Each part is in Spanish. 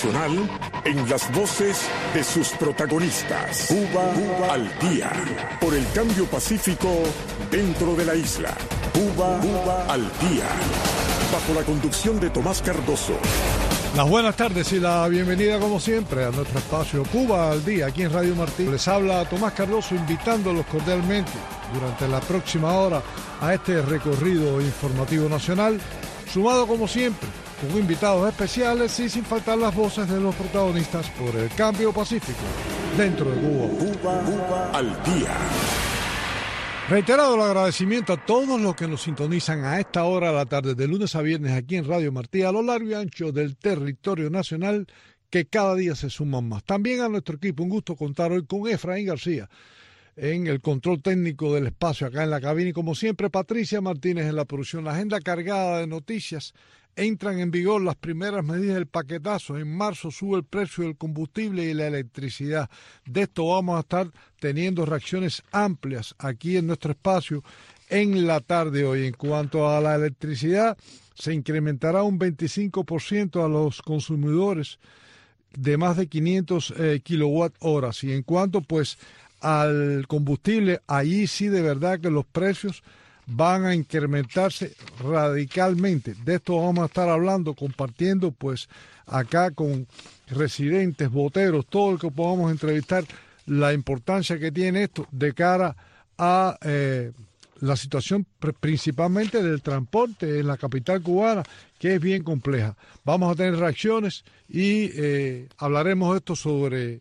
nacional en las voces de sus protagonistas. Cuba, Cuba al día. Por el cambio pacífico dentro de la isla. Cuba, Cuba al día. Bajo la conducción de Tomás Cardoso. Las buenas tardes y la bienvenida como siempre a nuestro espacio Cuba al día aquí en Radio Martín. Les habla Tomás Cardoso invitándolos cordialmente durante la próxima hora a este recorrido informativo nacional, sumado como siempre con invitados especiales y sin faltar las voces de los protagonistas por el cambio pacífico dentro de Cuba. Cuba, Cuba al día. Reiterado el agradecimiento a todos los que nos sintonizan a esta hora de la tarde, de lunes a viernes aquí en Radio Martí, a lo largo y ancho del territorio nacional, que cada día se suman más. También a nuestro equipo, un gusto contar hoy con Efraín García en el control técnico del espacio acá en la cabina y como siempre Patricia Martínez en la producción. La agenda cargada de noticias entran en vigor las primeras medidas del paquetazo. En marzo sube el precio del combustible y la electricidad. De esto vamos a estar teniendo reacciones amplias aquí en nuestro espacio en la tarde hoy. En cuanto a la electricidad, se incrementará un 25% a los consumidores de más de 500 eh, kilowatt horas. Y en cuanto pues al combustible, allí sí de verdad que los precios van a incrementarse radicalmente. De esto vamos a estar hablando, compartiendo pues acá con residentes, boteros, todo el que podamos entrevistar, la importancia que tiene esto de cara a eh, la situación principalmente del transporte en la capital cubana, que es bien compleja. Vamos a tener reacciones y eh, hablaremos esto sobre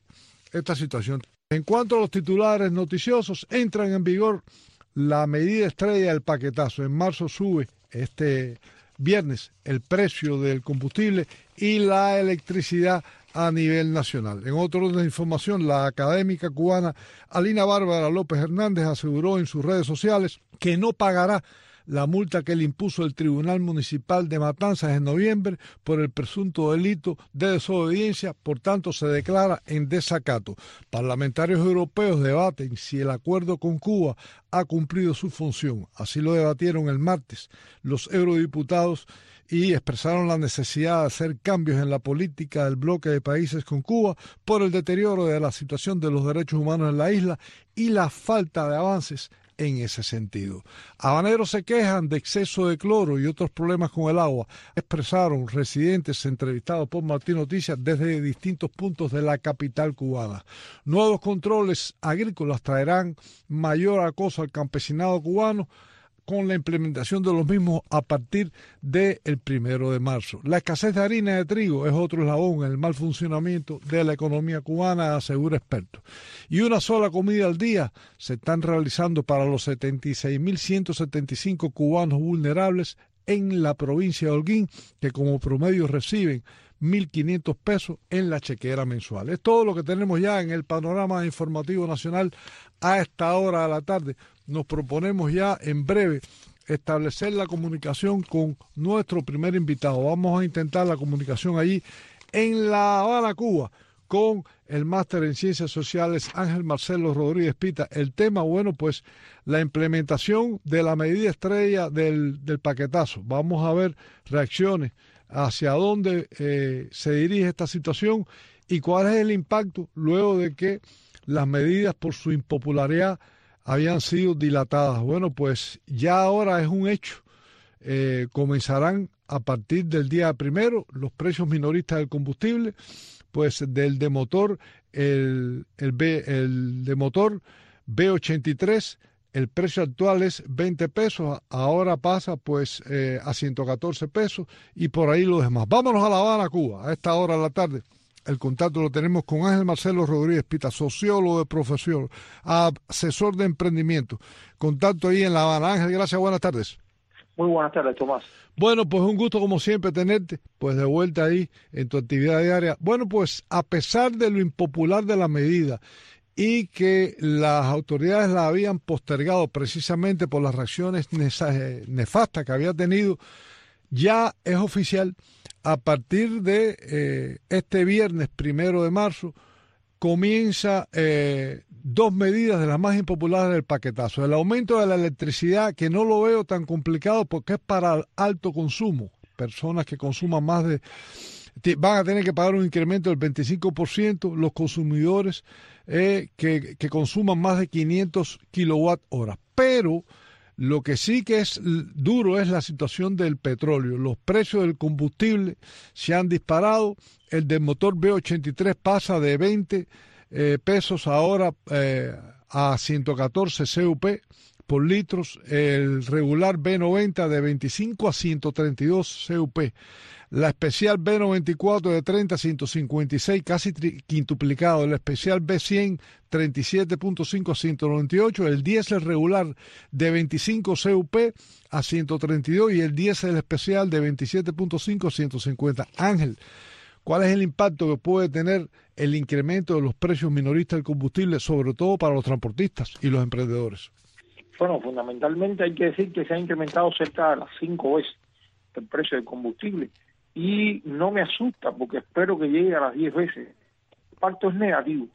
esta situación. En cuanto a los titulares noticiosos, entran en vigor la medida estrella del paquetazo. En marzo sube este viernes el precio del combustible y la electricidad a nivel nacional. En otro orden de información, la académica cubana Alina Bárbara López Hernández aseguró en sus redes sociales que no pagará la multa que le impuso el Tribunal Municipal de Matanzas en noviembre por el presunto delito de desobediencia, por tanto se declara en desacato. Parlamentarios europeos debaten si el acuerdo con Cuba ha cumplido su función. Así lo debatieron el martes los eurodiputados y expresaron la necesidad de hacer cambios en la política del bloque de países con Cuba por el deterioro de la situación de los derechos humanos en la isla y la falta de avances en ese sentido. Habaneros se quejan de exceso de cloro y otros problemas con el agua, expresaron residentes entrevistados por Martín Noticias desde distintos puntos de la capital cubana. Nuevos controles agrícolas traerán mayor acoso al campesinado cubano con la implementación de los mismos a partir del primero de marzo. La escasez de harina de trigo es otro eslabón en el mal funcionamiento de la economía cubana, asegura expertos. Y una sola comida al día se están realizando para los 76.175 cubanos vulnerables en la provincia de Holguín, que como promedio reciben 1.500 pesos en la chequera mensual. Es todo lo que tenemos ya en el panorama informativo nacional a esta hora de la tarde. Nos proponemos ya en breve establecer la comunicación con nuestro primer invitado. Vamos a intentar la comunicación allí en La Habana, Cuba, con el máster en Ciencias Sociales Ángel Marcelo Rodríguez Pita. El tema, bueno, pues la implementación de la medida estrella del, paquetazo. Vamos a ver reacciones hacia dónde eh, se dirige esta situación y cuál es el impacto luego de que las medidas por su impopularidad habían sido dilatadas. Bueno, pues ya ahora es un hecho. Eh, comenzarán a partir del día primero los precios minoristas del combustible, pues del de motor, el, el, B, el de motor B83 el precio actual es 20 pesos, ahora pasa pues eh, a 114 pesos y por ahí lo demás. Vámonos a La Habana, Cuba, a esta hora de la tarde. El contacto lo tenemos con Ángel Marcelo Rodríguez Pita, sociólogo de profesión, asesor de emprendimiento. Contacto ahí en La Habana. Ángel, gracias, buenas tardes. Muy buenas tardes, Tomás. Bueno, pues un gusto como siempre tenerte, pues de vuelta ahí en tu actividad diaria. Bueno, pues a pesar de lo impopular de la medida y que las autoridades la habían postergado precisamente por las reacciones nefastas que había tenido, ya es oficial, a partir de eh, este viernes primero de marzo, comienza eh, dos medidas de las más impopulares del paquetazo. El aumento de la electricidad, que no lo veo tan complicado porque es para alto consumo, personas que consuman más de van a tener que pagar un incremento del 25% los consumidores eh, que, que, consuman más de 500 kilowatt hora. Pero lo que sí que es duro es la situación del petróleo. Los precios del combustible se han disparado. El del motor B83 pasa de 20 eh, pesos ahora eh, a 114 CUP por litros, el regular B90 de 25 a 132 CUP, la especial B94 de 30 a 156, casi quintuplicado, el especial B100 37.5 a 198, el diésel regular de 25 CUP a 132 y el diésel especial de 27.5 a 150. Ángel, ¿cuál es el impacto que puede tener el incremento de los precios minoristas del combustible, sobre todo para los transportistas y los emprendedores? Bueno, fundamentalmente hay que decir que se ha incrementado cerca de las cinco veces el precio del combustible y no me asusta porque espero que llegue a las diez veces. El impacto es negativo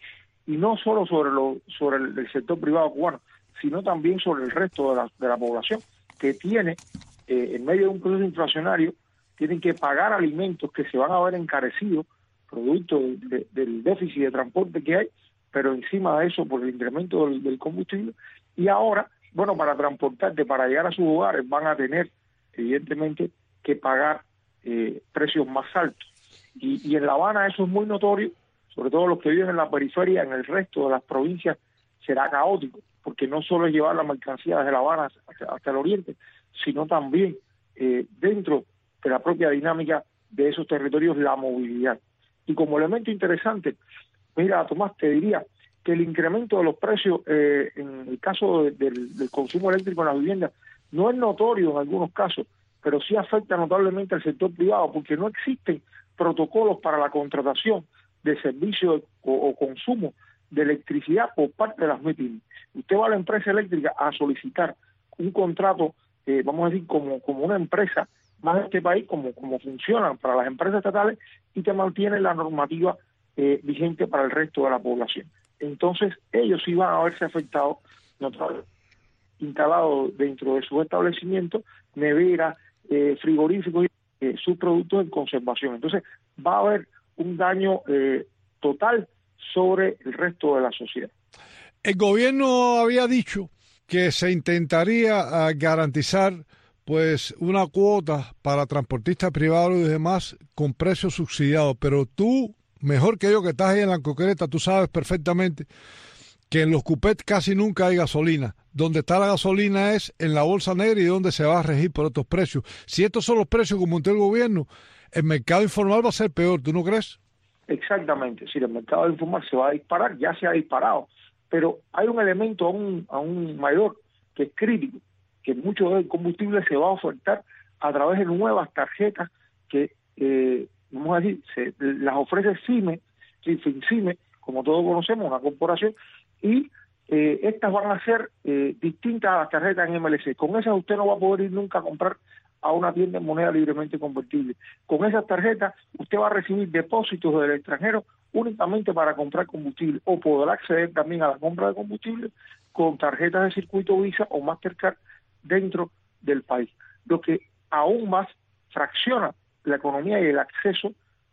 y no solo sobre lo, sobre el, sector privado cubano, sino también sobre el resto de la, de la población que tiene, eh, en medio de un proceso inflacionario, tienen que pagar alimentos que se van a ver encarecidos producto del déficit de transporte que hay, pero encima de eso por el incremento del combustible y ahora bueno, para transportarte, para llegar a sus hogares, van a tener, evidentemente, que pagar eh, precios más altos. Y, en La Habana eso es muy notorio, sobre todo los que viven en la periferia, en el resto de las provincias será caótico, porque no solo es llevar la mercancía desde La Habana hasta, el oriente, sino también eh, dentro de la propia dinámica de esos territorios la movilidad. Y como elemento interesante, mira, Tomás, te diría, que el incremento de los precios eh, en el caso del, consumo eléctrico en las viviendas no es notorio en algunos casos, pero sí afecta notablemente al sector privado porque no existen protocolos para la contratación de servicios o, consumo de electricidad por parte de las MIPIM. Usted va a la empresa eléctrica a solicitar un contrato, eh, vamos a decir, como, como una empresa más de este país, como, como funcionan para las empresas estatales, y te mantiene la normativa eh, vigente para el resto de la población entonces ellos iban a verse afectados, instalados dentro de su establecimiento, nevera, eh, frigoríficos, eh, sus productos en conservación. Entonces va a haber un daño eh, total sobre el resto de la sociedad. El gobierno había dicho que se intentaría ah, garantizar pues una cuota para transportistas privados y demás con precios subsidiados, pero tú mejor que yo que estás ahí en la concreta, tú sabes perfectamente que en los cupets casi nunca hay gasolina. Donde está la gasolina es en la bolsa negra y donde se va a regir por estos precios. Si estos son los precios como montó el gobierno, el mercado informal va a ser peor, ¿tú no crees? Exactamente, si el mercado informal se va a disparar, ya se ha disparado, pero hay un elemento aún, aún mayor que es crítico, que mucho del combustible se va a ofertar a través de nuevas tarjetas que eh, vamos a decir, se, las ofrece CIME, CIME, como todos conocemos, una corporación, y eh, estas van a ser eh, distintas a las tarjetas en MLC. Con esas usted no va a poder ir nunca a comprar a una tienda en moneda libremente convertible. Con esas tarjetas usted va a recibir depósitos del extranjero únicamente para comprar combustible o podrá acceder también a la compra de combustible con tarjetas de circuito Visa o Mastercard dentro del país, lo que aún más fracciona la economía y el acceso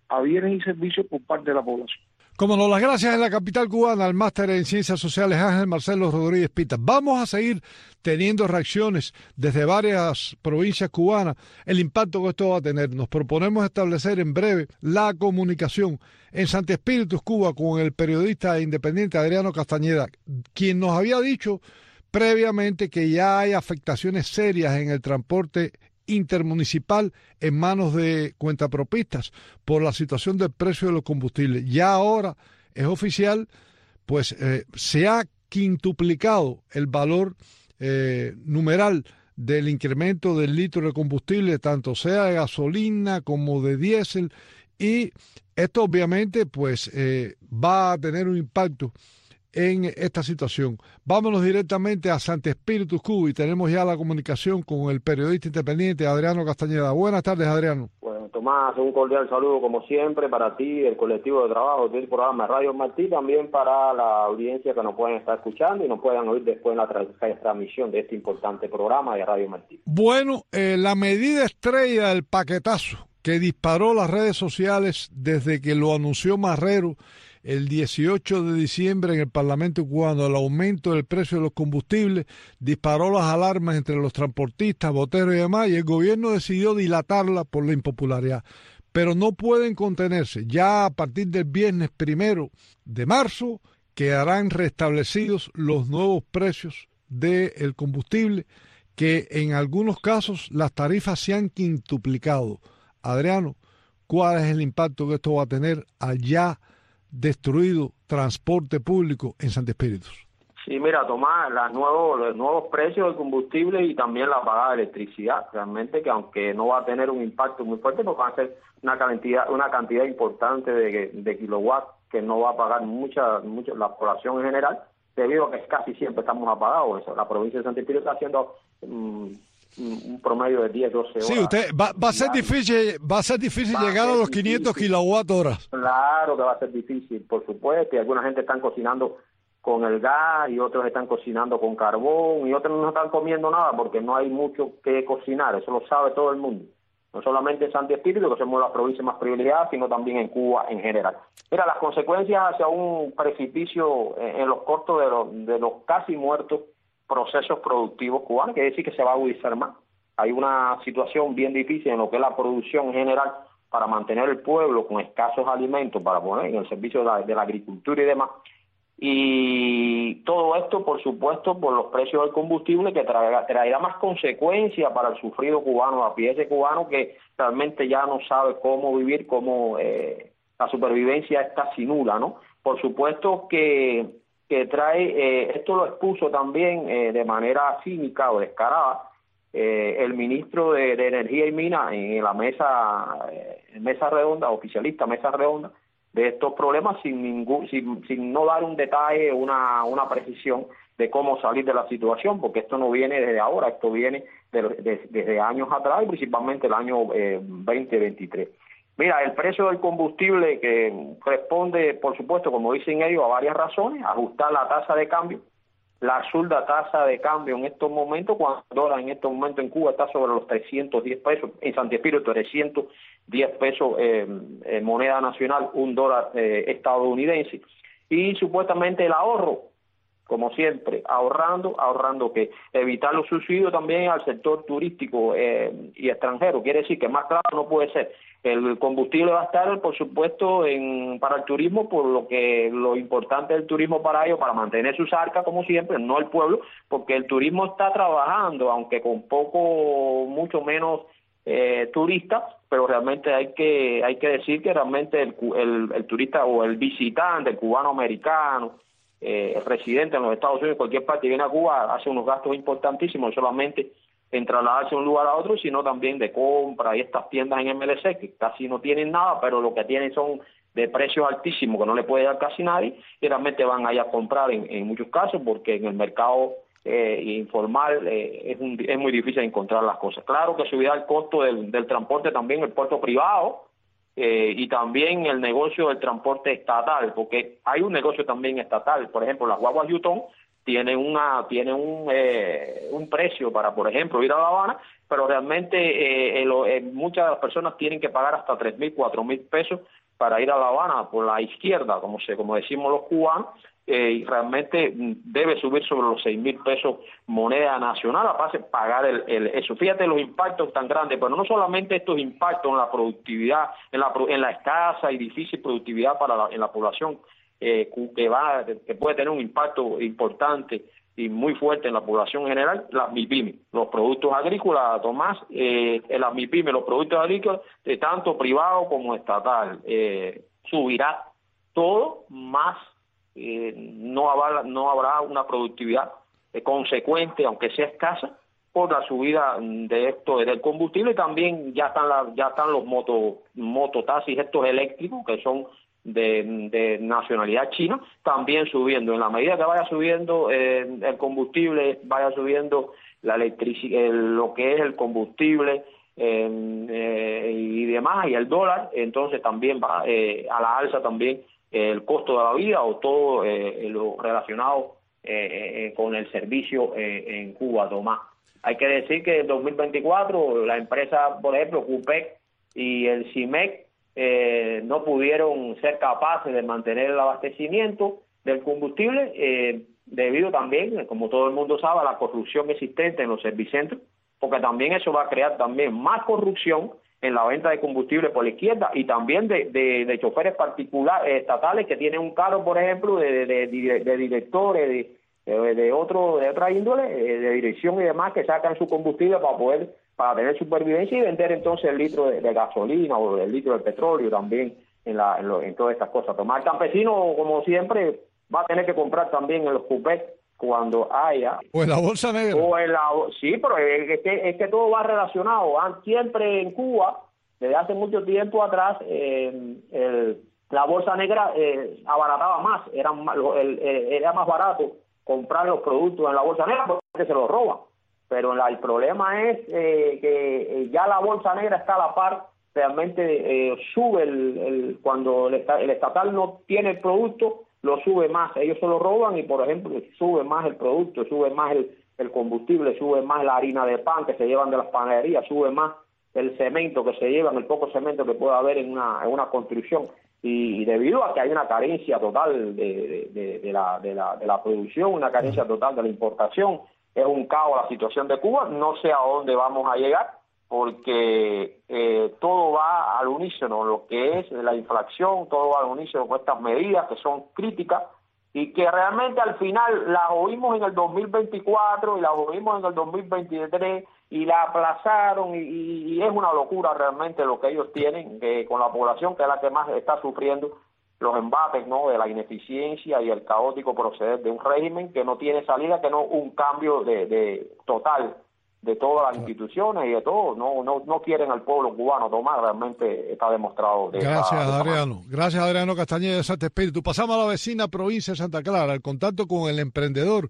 a bienes y servicios por parte de la población. Como no, las gracias en la capital cubana al máster en Ciencias Sociales Ángel Marcelo Rodríguez Pita. Vamos a seguir teniendo reacciones desde varias provincias cubanas, el impacto que esto va a tener. Nos proponemos establecer en breve la comunicación en Santi Espíritus, Cuba, con el periodista independiente Adriano Castañeda, quien nos había dicho previamente que ya hay afectaciones serias en el transporte intermunicipal en manos de cuentapropistas por la situación del precio de los combustibles. Ya ahora es oficial, pues eh, se ha quintuplicado el valor eh, numeral del incremento del litro de combustible, tanto sea de gasolina como de diésel, y esto obviamente pues eh, va a tener un impacto en esta situación. Vámonos directamente a Santo Espíritu Cuba y tenemos ya la comunicación con el periodista independiente Adriano Castañeda. Buenas tardes, Adriano. Bueno, Tomás, un cordial saludo como siempre para ti, el colectivo de trabajo del programa Radio Martí, también para la audiencia que nos pueden estar escuchando y nos puedan oír después en la transmisión de este importante programa de Radio Martí. Bueno, eh, la medida estrella del paquetazo que disparó las redes sociales desde que lo anunció Marrero el 18 de diciembre en el Parlamento cubano el aumento del precio de los combustibles, disparó las alarmas entre los transportistas, boteros y demás, y el gobierno decidió dilatarla por la impopularidad. Pero no pueden contenerse. Ya a partir del viernes primero de marzo quedarán restablecidos los nuevos precios del combustible, que en algunos casos las tarifas se han quintuplicado. Adriano, ¿cuál es el impacto que esto va a tener allá destruido transporte público en Santa Espíritus? Sí, mira, Tomás, los nuevos, los nuevos precios del combustible y también la pagada de electricidad, realmente que aunque no va a tener un impacto muy fuerte, porque va a ser una cantidad, una cantidad importante de, kilowatts que no va a pagar mucha, mucha la población en general, debido a que casi siempre estamos apagados. Eso. La provincia de Santa Espíritu está haciendo mm, un promedio de 10, 12 horas. Sí, usted va, va a ser difícil, va a ser difícil llegar a, los 500 kilowatt horas. Claro que va a ser difícil, por supuesto, y alguna gente están cocinando con el gas y otros están cocinando con carbón y otros no están comiendo nada porque no hay mucho que cocinar, eso lo sabe todo el mundo. No solamente en Santi Espíritu, que somos la provincia más privilegiada, sino también en Cuba en general. Mira, las consecuencias hacia un precipicio en, los cortos de los, de los casi muertos procesos productivos cubanos, quiere decir que se va a agudizar más. Hay una situación bien difícil en lo que es la producción general para mantener el pueblo con escasos alimentos para poner en el servicio de la, agricultura y demás. Y todo esto, por supuesto, por los precios del combustible que traerá, más consecuencias para el sufrido cubano, a pie ese cubano que realmente ya no sabe cómo vivir, cómo eh, la supervivencia está casi nula, ¿no? Por supuesto que que trae, eh, esto lo expuso también eh, de manera cínica o descarada eh, el ministro de, Energía y Minas en la mesa, mesa redonda, oficialista mesa redonda, de estos problemas sin ningún, sin, sin no dar un detalle, una, una precisión de cómo salir de la situación, porque esto no viene desde ahora, esto viene desde años atrás principalmente el año 2023. Mira, el precio del combustible que responde, por supuesto, como dicen ellos, a varias razones, ajustar la tasa de cambio, la absurda tasa de cambio en estos momentos, cuando el dólar en estos momentos en Cuba está sobre los 310 pesos, en Santi Espíritu 310 pesos eh, en moneda nacional, un dólar eh, estadounidense, y supuestamente el ahorro, como siempre, ahorrando, ahorrando que evitar los subsidios también al sector turístico eh, y extranjero, quiere decir que más claro no puede ser. El combustible va a estar, por supuesto, en, para el turismo, por lo que lo importante del turismo para ellos, para mantener sus arcas, como siempre, no el pueblo, porque el turismo está trabajando, aunque con poco, mucho menos eh, turistas, pero realmente hay que hay que decir que realmente el, el, el turista o el visitante, el cubano americano, eh, residente en los Estados Unidos, cualquier parte, viene a Cuba, hace unos gastos importantísimos, solamente en trasladarse de un lugar a otro, sino también de compra y estas tiendas en MLC que casi no tienen nada, pero lo que tienen son de precios altísimos que no le puede dar casi nadie y realmente van a ir a comprar en, muchos casos porque en el mercado eh, informal eh, es, es muy difícil encontrar las cosas. Claro que subirá el costo del, del transporte también el puerto privado eh, y también el negocio del transporte estatal, porque hay un negocio también estatal, por ejemplo, las guaguas Yutón tiene una tiene un eh, un precio para por ejemplo ir a La Habana pero realmente eh, eh, muchas de las personas tienen que pagar hasta tres mil cuatro mil pesos para ir a La Habana por la izquierda como se como decimos los cubanos y realmente debe subir sobre los seis mil pesos moneda nacional a pagar el, el, eso. Fíjate los impactos tan grandes. Pero no solamente estos impactos en la productividad en la en la escasa y difícil productividad para la, en la población eh, que va que puede tener un impacto importante y muy fuerte en la población general, las MIPIMES, los productos agrícolas, Tomás, eh, las MIPIMES, los productos agrícolas, de tanto privado como estatal, eh, subirá todo más, eh, no, habrá, no habrá una productividad eh, consecuente, aunque sea escasa, por la subida de esto del combustible también ya están la, ya están los moto mototaxis estos eléctricos que son de, nacionalidad china, también subiendo. En la medida que vaya subiendo eh, el combustible, vaya subiendo la electricidad, lo que es el combustible eh, y demás, y el dólar, entonces también va eh, a la alza también el costo de la vida o todo lo relacionado con el servicio en Cuba, Tomás. Hay que decir que en 2024 la empresa, por ejemplo, CUPEC, y el CIMEC eh, no pudieron ser capaces de mantener el abastecimiento del combustible eh, debido también, como todo el mundo sabe, a la corrupción existente en los servicentros, porque también eso va a crear también más corrupción en la venta de combustible por la izquierda y también de, de, choferes particulares estatales que tienen un carro, por ejemplo, de, de, de directores, de, de, otro, de otra índole, eh, de dirección y demás, que sacan su combustible para poder para tener supervivencia y vender entonces el litro de, gasolina o el litro de petróleo también en, la, en, todas estas cosas. Tomar el campesino, como siempre, va a tener que comprar también en los cupés cuando haya. O en la bolsa negra. O en la, sí, pero es que, es que todo va relacionado. Siempre en Cuba, desde hace mucho tiempo atrás, el, la bolsa negra eh, abarataba más, era, el, era más barato comprar los productos en la bolsa negra porque se los roban pero el problema es eh, que eh, ya la bolsa negra está a la par, realmente eh, sube el, cuando el, estatal no tiene el producto, lo sube más, ellos se lo roban y por ejemplo sube más el producto, sube más el, combustible, sube más la harina de pan que se llevan de las panaderías, sube más el cemento que se llevan, el poco cemento que puede haber en una, en una construcción. Y, debido a que hay una carencia total de, de, la, de, la, de la producción, una carencia total de la importación, es un caos la situación de Cuba, no sé a dónde vamos a llegar, porque eh, todo va al unísono, lo que es la inflación, todo va al unísono con estas medidas que son críticas y que realmente al final las oímos en el 2024 y las oímos en el 2023 y la aplazaron y, es una locura realmente lo que ellos tienen que con la población que es la que más está sufriendo los embates ¿no? de la ineficiencia y el caótico proceder de un régimen que no tiene salida, que no un cambio de, de total de todas las instituciones y de todo. No, no, no quieren al pueblo cubano tomar, realmente está demostrado. Gracias, Adriano. Gracias, Adriano Castañeda de Santa Espíritu. Pasamos a la vecina provincia de Santa Clara, el contacto con el emprendedor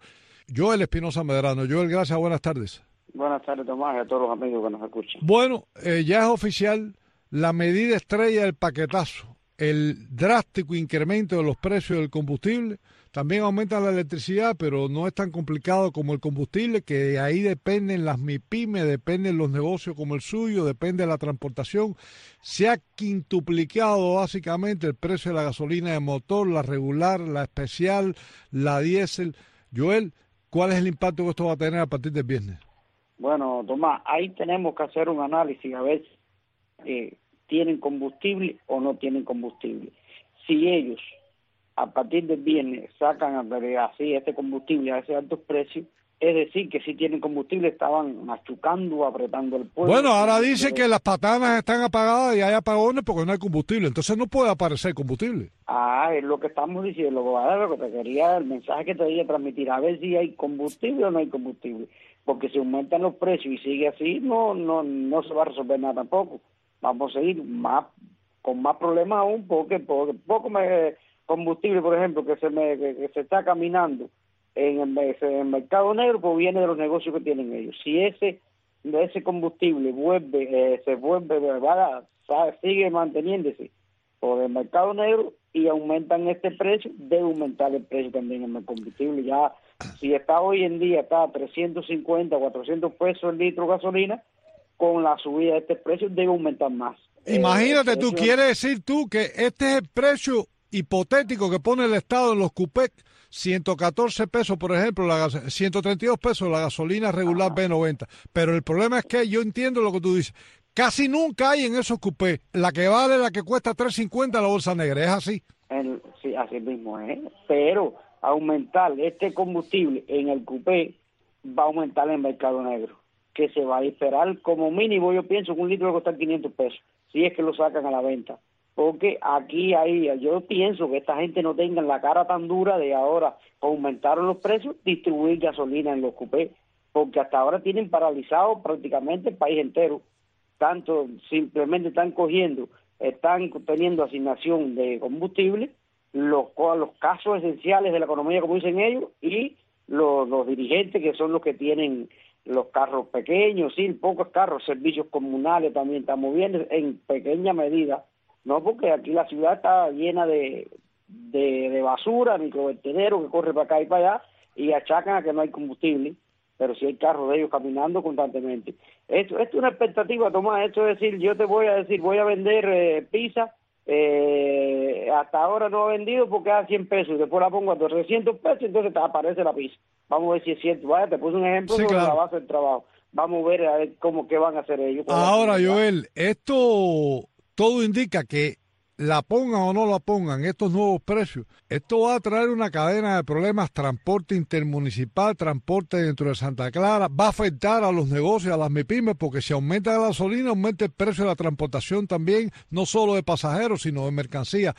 Joel Espinosa Medrano. Joel, gracias, buenas tardes. Buenas tardes, Tomás, y a todos los amigos que nos escuchan. Bueno, eh, ya es oficial la medida estrella del paquetazo el drástico incremento de los precios del combustible. También aumenta la electricidad, pero no es tan complicado como el combustible, que ahí dependen las MIPIMES, dependen los negocios como el suyo, depende de la transportación. Se ha quintuplicado básicamente el precio de la gasolina de motor, la regular, la especial, la diésel. Joel, ¿cuál es el impacto que esto va a tener a partir del viernes? Bueno, Tomás, ahí tenemos que hacer un análisis a ver eh, tienen combustible o no tienen combustible. Si ellos a partir del viernes sacan así este combustible a ese altos precios, es decir, que si tienen combustible estaban machucando, apretando el pueblo. Bueno, ahora dice que las patanas están apagadas y hay apagones porque no hay combustible, entonces no puede aparecer combustible. Ah, es lo que estamos diciendo, lo que te quería, el mensaje que te quería transmitir, a ver si hay combustible o no hay combustible, porque si aumentan los precios y sigue así, no, no, no se va a resolver nada tampoco vamos a ir más con más problemas aún porque, porque poco me, combustible, por ejemplo, que se me que, se está caminando en el, mercado negro, pues viene de los negocios que tienen ellos. Si ese ese combustible vuelve eh, se vuelve va, sigue manteniéndose por el mercado negro y aumentan este precio, debe aumentar el precio también en el combustible. Ya si está hoy en día está a 350, 400 pesos el litro de gasolina, con la subida de este precio debe aumentar más. Imagínate tú, quieres decir tú que este es el precio hipotético que pone el Estado en los CUPEC, 114 pesos, por ejemplo, la 132 pesos la gasolina regular B90. Pero el problema es que yo entiendo lo que tú dices. Casi nunca hay en esos cupés la que vale, la que cuesta 3.50 la bolsa negra. ¿Es así? sí, así mismo es. Pero aumentar este combustible en el cupé va a aumentar el mercado negro que se va a esperar como mínimo, yo pienso que un litro va a costar 500 pesos, si es que lo sacan a la venta. Porque aquí, ahí, yo pienso que esta gente no tenga la cara tan dura de ahora aumentaron los precios, distribuir gasolina en los cupés, porque hasta ahora tienen paralizado prácticamente el país entero. Tanto simplemente están cogiendo, están teniendo asignación de combustible, los, los casos esenciales de la economía, como dicen ellos, y los, los dirigentes que son los que tienen los carros pequeños, sí, pocos carros, servicios comunales también estamos viendo en pequeña medida, no porque aquí la ciudad está llena de, de, de basura, microvertedero que corre para acá y para allá y achacan a que no hay combustible, pero sí hay carros de ellos caminando constantemente. Esto, esto es una expectativa, Tomás, esto es decir, yo te voy a decir, voy a vender eh, pizza, eh, hasta ahora no he vendido porque a 100 pesos, y después la pongo a 300 pesos, entonces te aparece la pizza. Vamos a ver si es cierto, vaya, te puse un ejemplo de la base del trabajo. Vamos a ver a ver cómo qué van a hacer ellos. Ahora, Joel, esto todo indica que la pongan o no la pongan, estos nuevos precios, esto va a traer una cadena de problemas, transporte intermunicipal, transporte dentro de Santa Clara, va a afectar a los negocios, a las MIPIMES, porque si aumenta la gasolina, aumenta el precio de la transportación también, no solo de pasajeros, sino de mercancías.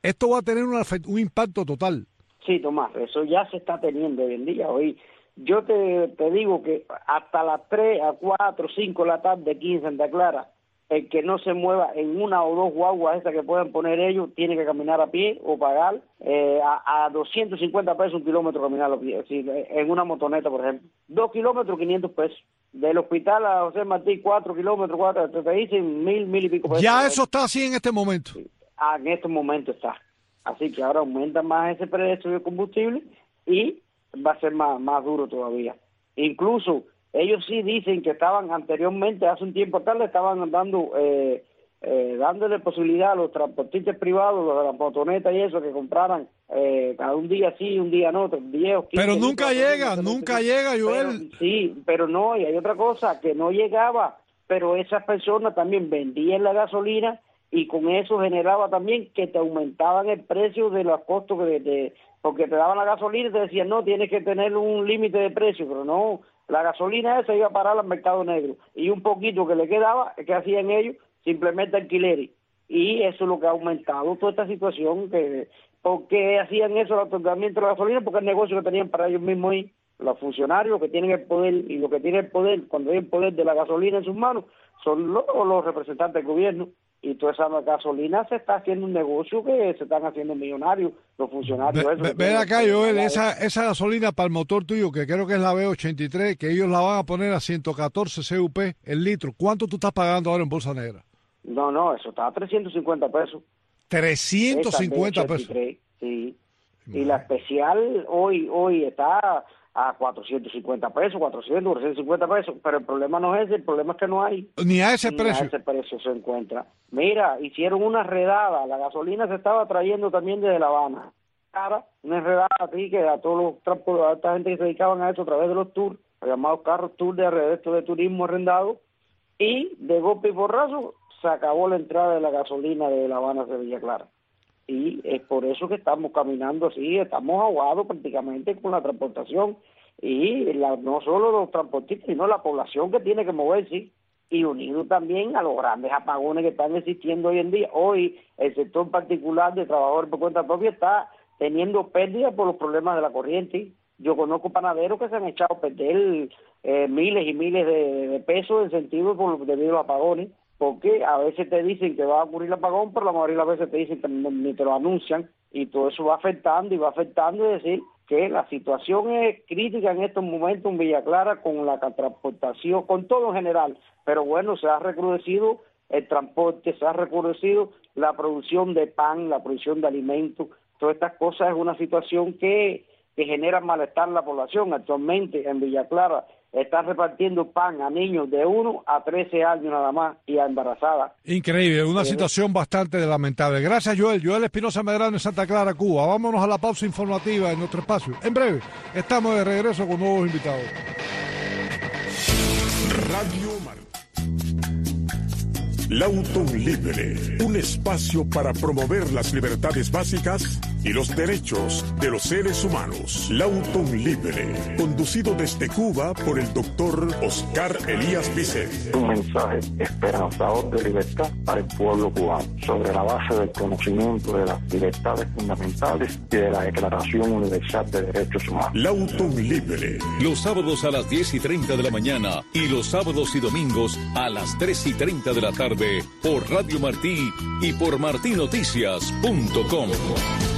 Esto va a tener un impacto total. Sí, Tomás, eso ya se está teniendo hoy en día. Hoy yo te, digo que hasta las 3, a 4, 5 de la tarde aquí en Santa Clara, el que no se mueva en una o dos guaguas esas que puedan poner ellos tiene que caminar a pie o pagar eh, a, a 250 pesos un kilómetro caminar a pie, en una motoneta, por ejemplo. Dos kilómetros, 500 pesos. Del hospital a José Martí, cuatro kilómetros, cuatro, te dicen mil, mil y pico pesos. Ya eso está así en este momento. Ah, en este momento está. Así que ahora aumenta más ese precio de combustible y va a ser más, más duro todavía. Incluso ellos sí dicen que estaban anteriormente, hace un tiempo tal, estaban dando, eh, eh, dándole posibilidad a los transportistas privados, los de la motoneta y eso, que compraran eh, cada un día sí, un día no, 10 Pero nunca llega, nunca llega, Joel. sí, pero no, y hay otra cosa, que no llegaba, pero esas personas también vendían la gasolina y con eso generaba también que te aumentaban el precio de los costos de, de porque te daban la gasolina y te decían, no, tienes que tener un límite de precio, pero no, la gasolina esa iba a parar al mercado negro y un poquito que le quedaba, que hacían ellos? Simplemente alquileres. Y eso es lo que ha aumentado toda esta situación. que ¿Por qué hacían eso el otorgamiento de la gasolina? Porque el negocio que tenían para ellos mismos ahí, los funcionarios que tienen el poder y lo que tienen el poder, cuando hay el poder de la gasolina en sus manos, son los, los representantes del gobierno y toda esa gasolina se está haciendo un negocio que se están haciendo millonarios los funcionarios. Ve, acá, Joel, esa, esa gasolina para el motor tuyo, que creo que es la B83, que ellos la van a poner a 114 CUP el litro. ¿Cuánto tú estás pagando ahora en Bolsa Negra? No, no, eso está a 350 pesos. 350 pesos. Sí. Y la especial hoy hoy está a 450 pesos, 400, 450 pesos, pero el problema no es ese, el problema es que no hay. Ni a ese precio. a ese precio se encuentra. Mira, hicieron una redada, la gasolina se estaba trayendo también desde La Habana. Cara, una redada así que a todos los a esta gente que se dedicaban a eso a través de los tours, llamados carros tours de, de turismo arrendado, y de golpe y borrazo se acabó la entrada de la gasolina de La Habana a Villa Clara y es por eso que estamos caminando así, estamos ahogados prácticamente con la transportación y la, no solo los transportistas, sino la población que tiene que moverse y unido también a los grandes apagones que están existiendo hoy en día. Hoy el sector particular de trabajadores por cuenta propia está teniendo pérdidas por los problemas de la corriente. Yo conozco panaderos que se han echado a perder eh, miles y miles de, pesos en sentido por, debido a apagones porque a veces te dicen que va a ocurrir el apagón, pero la mayoría de las veces te dicen que ni te lo anuncian, y todo eso va afectando y va afectando, es decir, que la situación es crítica en estos momentos en Villa Clara con la transportación, con todo en general, pero bueno, se ha recrudecido el transporte, se ha recrudecido la producción de pan, la producción de alimentos, todas estas cosas es una situación que, que genera malestar en la población. Actualmente en Villa Clara están repartiendo pan a niños de 1 a 13 años nada más y a embarazadas. Increíble, una situación bastante lamentable. Gracias, Joel. Joel Espinosa Medrano en Santa Clara, Cuba. Vámonos a la pausa informativa en nuestro espacio. En breve, estamos de regreso con nuevos invitados. Radio Lauton Libre, un espacio para promover las libertades básicas y los derechos de los seres humanos. Lauton Libre, conducido desde Cuba por el doctor Oscar Elías Vicente. Un mensaje esperanzador de libertad para el pueblo cubano, sobre la base del conocimiento de las libertades fundamentales y de la Declaración Universal de Derechos Humanos. Lauton Libre. Los sábados a las 10 y 30 de la mañana y los sábados y domingos a las 3 y 30 de la tarde por Radio Martí y por martinoticias.com.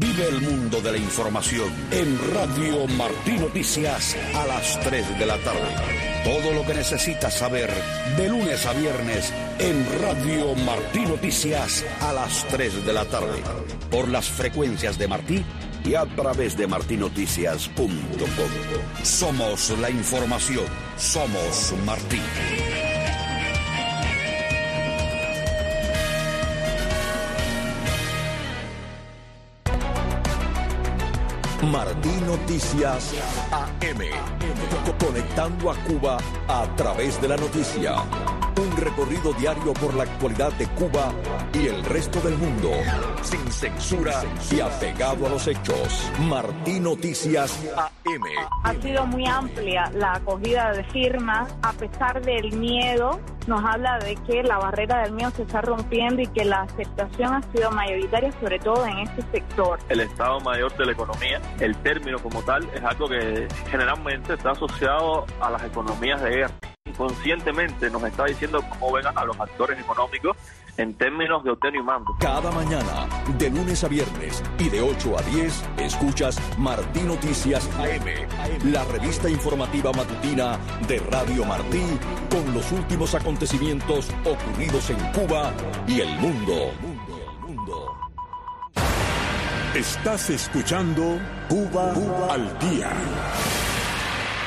Vive el mundo de la información en Radio Martí Noticias a las 3 de la tarde. Todo lo que necesitas saber de lunes a viernes en Radio Martí Noticias a las 3 de la tarde. Por las frecuencias de Martí y a través de martinoticias.com. Somos la información. Somos Martí. Martí Noticias AM. Conectando a Cuba a través de la noticia. Un recorrido diario por la actualidad de Cuba y el resto del mundo. Sin censura y apegado a los hechos. Martí Noticias AM. Ha sido muy amplia la acogida de firmas a pesar del miedo nos habla de que la barrera del miedo se está rompiendo y que la aceptación ha sido mayoritaria, sobre todo en este sector. El Estado Mayor de la Economía, el término como tal, es algo que generalmente está asociado a las economías de guerra. Inconscientemente nos está diciendo cómo ven a los actores económicos en términos de obtener y mando. Cada mañana, de lunes a viernes y de 8 a 10, escuchas Martí Noticias AM, la revista informativa matutina de Radio Martí con los últimos acontecimientos ocurridos en Cuba y el mundo. Estás escuchando Cuba, al día.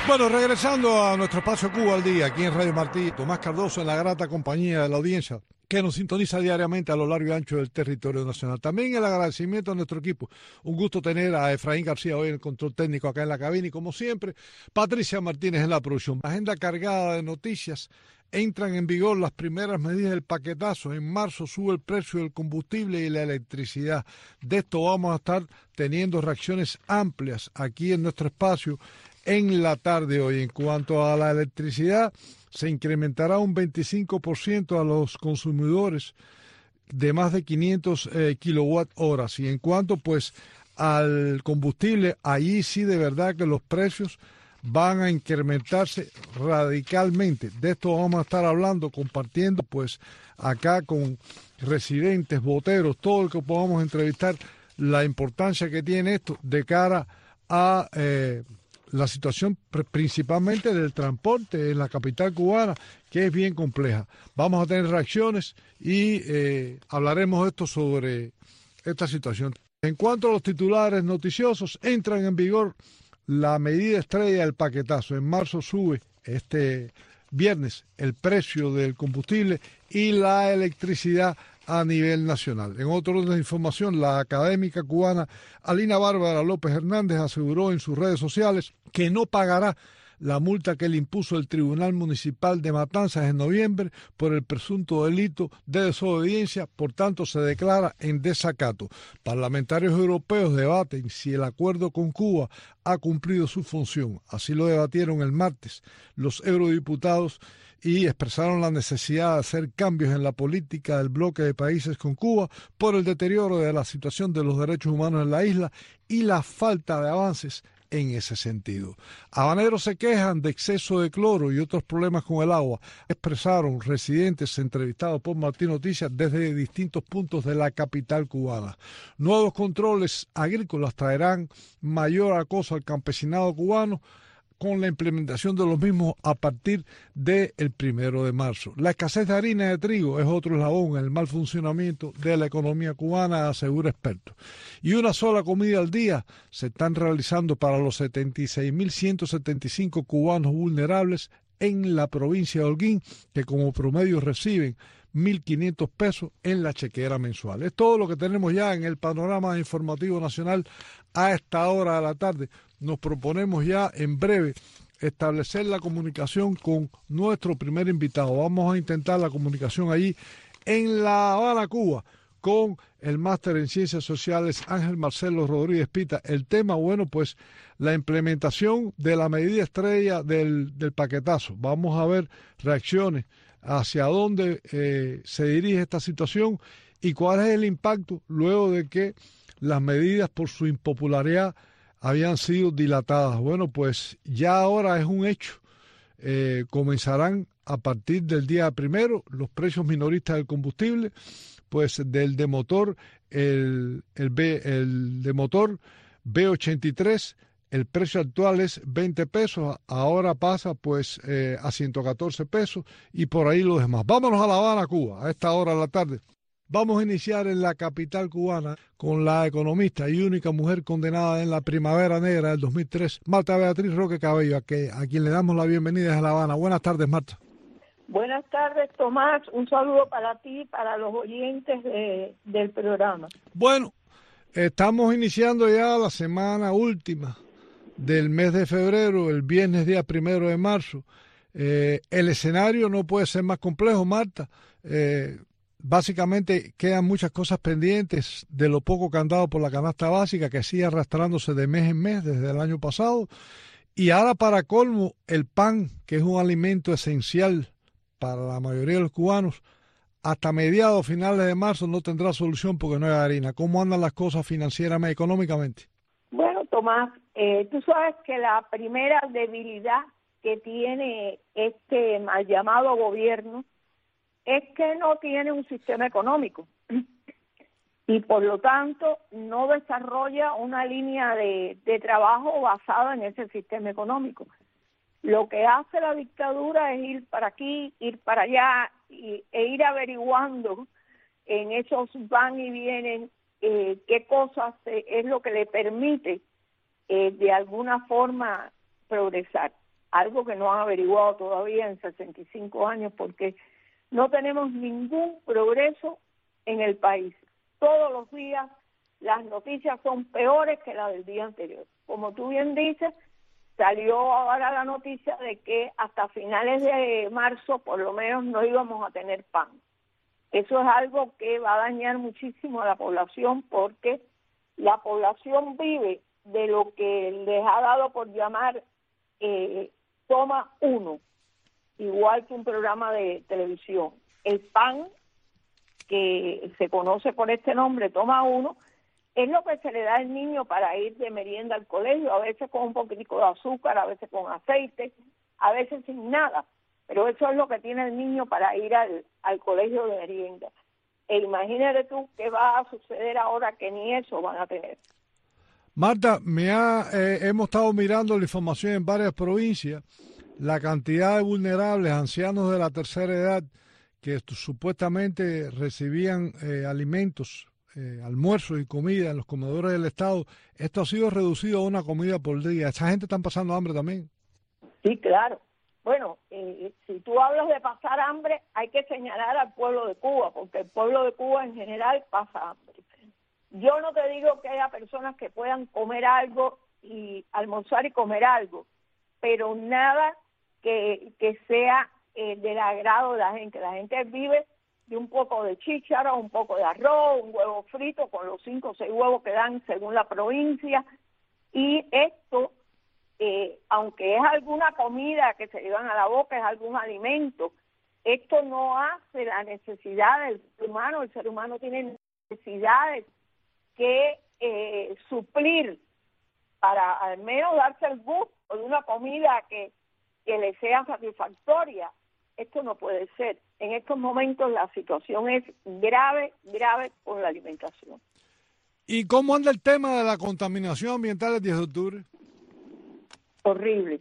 Bueno, regresando a nuestro espacio Cuba al día, aquí en Radio Martí, Tomás Cardoso en la grata compañía de la audiencia que nos sintoniza diariamente a lo largo y ancho del territorio nacional. También el agradecimiento a nuestro equipo. Un gusto tener a Efraín García hoy en el control técnico acá en la cabina y como siempre, Patricia Martínez en la producción. Agenda cargada de noticias. Entran en vigor las primeras medidas del paquetazo. En marzo sube el precio del combustible y la electricidad. De esto vamos a estar teniendo reacciones amplias aquí en nuestro espacio en la tarde hoy. En cuanto a la electricidad, se incrementará un 25% a los consumidores de más de 500 eh, kilowatt. Y en cuanto pues al combustible, allí sí de verdad que los precios van a incrementarse radicalmente. De esto vamos a estar hablando, compartiendo pues acá con residentes, boteros, todo el que podamos entrevistar, la importancia que tiene esto de cara a eh, la situación principalmente del transporte en la capital cubana, que es bien compleja. Vamos a tener reacciones y eh, hablaremos esto sobre esta situación. En cuanto a los titulares noticiosos, entran en vigor la medida estrella del paquetazo. En marzo sube este viernes el precio del combustible y la electricidad a nivel nacional. En otro orden de información, la académica cubana Alina Bárbara López Hernández aseguró en sus redes sociales que no pagará la multa que le impuso el Tribunal Municipal de Matanzas en noviembre por el presunto delito de desobediencia, por tanto se declara en desacato. Parlamentarios europeos debaten si el acuerdo con Cuba ha cumplido su función. Así lo debatieron el martes los eurodiputados y expresaron la necesidad de hacer cambios en la política del bloque de países con Cuba por el deterioro de la situación de los derechos humanos en la isla y la falta de avances en ese sentido. Habaneros se quejan de exceso de cloro y otros problemas con el agua. Expresaron residentes entrevistados por Martín Noticias desde distintos puntos de la capital cubana. Nuevos controles agrícolas traerán mayor acoso al campesinado cubano con la implementación de los mismos a partir del primero de marzo. La escasez de harina de trigo es otro eslabón en el mal funcionamiento de la economía cubana, asegura expertos. Y una sola comida al día se están realizando para los 76.175 cubanos vulnerables en la provincia de Holguín, que como promedio reciben 1.500 pesos en la chequera mensual. Es todo lo que tenemos ya en el panorama informativo nacional a esta hora de la tarde nos proponemos ya en breve establecer la comunicación con nuestro primer invitado. Vamos a intentar la comunicación allí en La Habana, Cuba, con el máster en Ciencias Sociales Ángel Marcelo Rodríguez Pita. El tema, bueno, pues la implementación de la medida estrella del, paquetazo. Vamos a ver reacciones hacia dónde eh, se dirige esta situación ¿Y cuál es el impacto luego de que las medidas por su impopularidad habían sido dilatadas? Bueno, pues ya ahora es un hecho. Eh, comenzarán a partir del día primero los precios minoristas del combustible, pues del de motor, el, el, B, el de motor B83 el precio actual es 20 pesos, ahora pasa pues eh, a 114 pesos y por ahí lo demás. Vámonos a La Habana, Cuba, a esta hora de la tarde. Vamos a iniciar en la capital cubana con la economista y única mujer condenada en la primavera negra del 2003, Marta Beatriz Roque Cabello, a, que, a quien le damos la bienvenida a La Habana. Buenas tardes, Marta. Buenas tardes, Tomás. Un saludo para ti y para los oyentes del programa. Bueno, estamos iniciando ya la semana última del mes de febrero, el viernes día primero de marzo. Eh, el escenario no puede ser más complejo, Marta. Eh, básicamente quedan muchas cosas pendientes de lo poco que han dado por la canasta básica, que sigue arrastrándose de mes en mes desde el año pasado. Y ahora para colmo, el pan, que es un alimento esencial para la mayoría de los cubanos, hasta mediados, finales de marzo no tendrá solución porque no hay harina. ¿Cómo andan las cosas financieramente, económicamente? Bueno, Tomás, eh, tú sabes que la primera debilidad que tiene este mal llamado gobierno es que no tiene un sistema económico y por lo tanto no desarrolla una línea de, trabajo basada en ese sistema económico. Lo que hace la dictadura es ir para aquí, ir para allá y, e ir averiguando en esos van y vienen eh, qué cosas es lo que le permite eh, de alguna forma progresar. Algo que no han averiguado todavía en 65 años porque no tenemos ningún progreso en el país. Todos los días las noticias son peores que las del día anterior. Como tú bien dices, salió ahora la noticia de que hasta finales de marzo por lo menos no íbamos a tener pan. Eso es algo que va a dañar muchísimo a la población porque la población vive de lo que les ha dado por llamar eh, Toma Uno, igual que un programa de televisión. El PAN, que se conoce por este nombre, Toma Uno, es lo que se le da al niño para ir de merienda al colegio, a veces con un poquitico de azúcar, a veces con aceite, a veces sin nada, pero eso es lo que tiene el niño para ir al, al colegio de merienda. E imagínate tú qué va a suceder ahora que ni eso van a tener. Marta, me ha, eh, hemos estado mirando la información en varias provincias, la cantidad de vulnerables, ancianos de la tercera edad, que supuestamente recibían eh, alimentos, eh, almuerzos y comida en los comedores del Estado, esto ha sido reducido a una comida por día. ¿Esa gente está pasando hambre también? Sí, claro. Bueno, si tú hablas de pasar hambre, hay que señalar al pueblo de Cuba, porque el pueblo de Cuba en general pasa hambre. Yo no te digo que haya personas que puedan comer algo y almorzar y comer algo, pero nada que, que sea eh, del agrado de la gente. La gente vive de un poco de chícharo, un poco de arroz, un huevo frito con los cinco o seis huevos que dan según la provincia. Y esto, eh, aunque es alguna comida que se llevan a la boca, es algún alimento, esto no hace la necesidad del ser humano. El ser humano tiene necesidades que eh, suplir para al menos darse el gusto de una comida que, que le sea satisfactoria. Esto no puede ser. En estos momentos la situación es grave, grave con la alimentación. ¿Y cómo anda el tema de la contaminación ambiental el 10 de octubre? Horrible.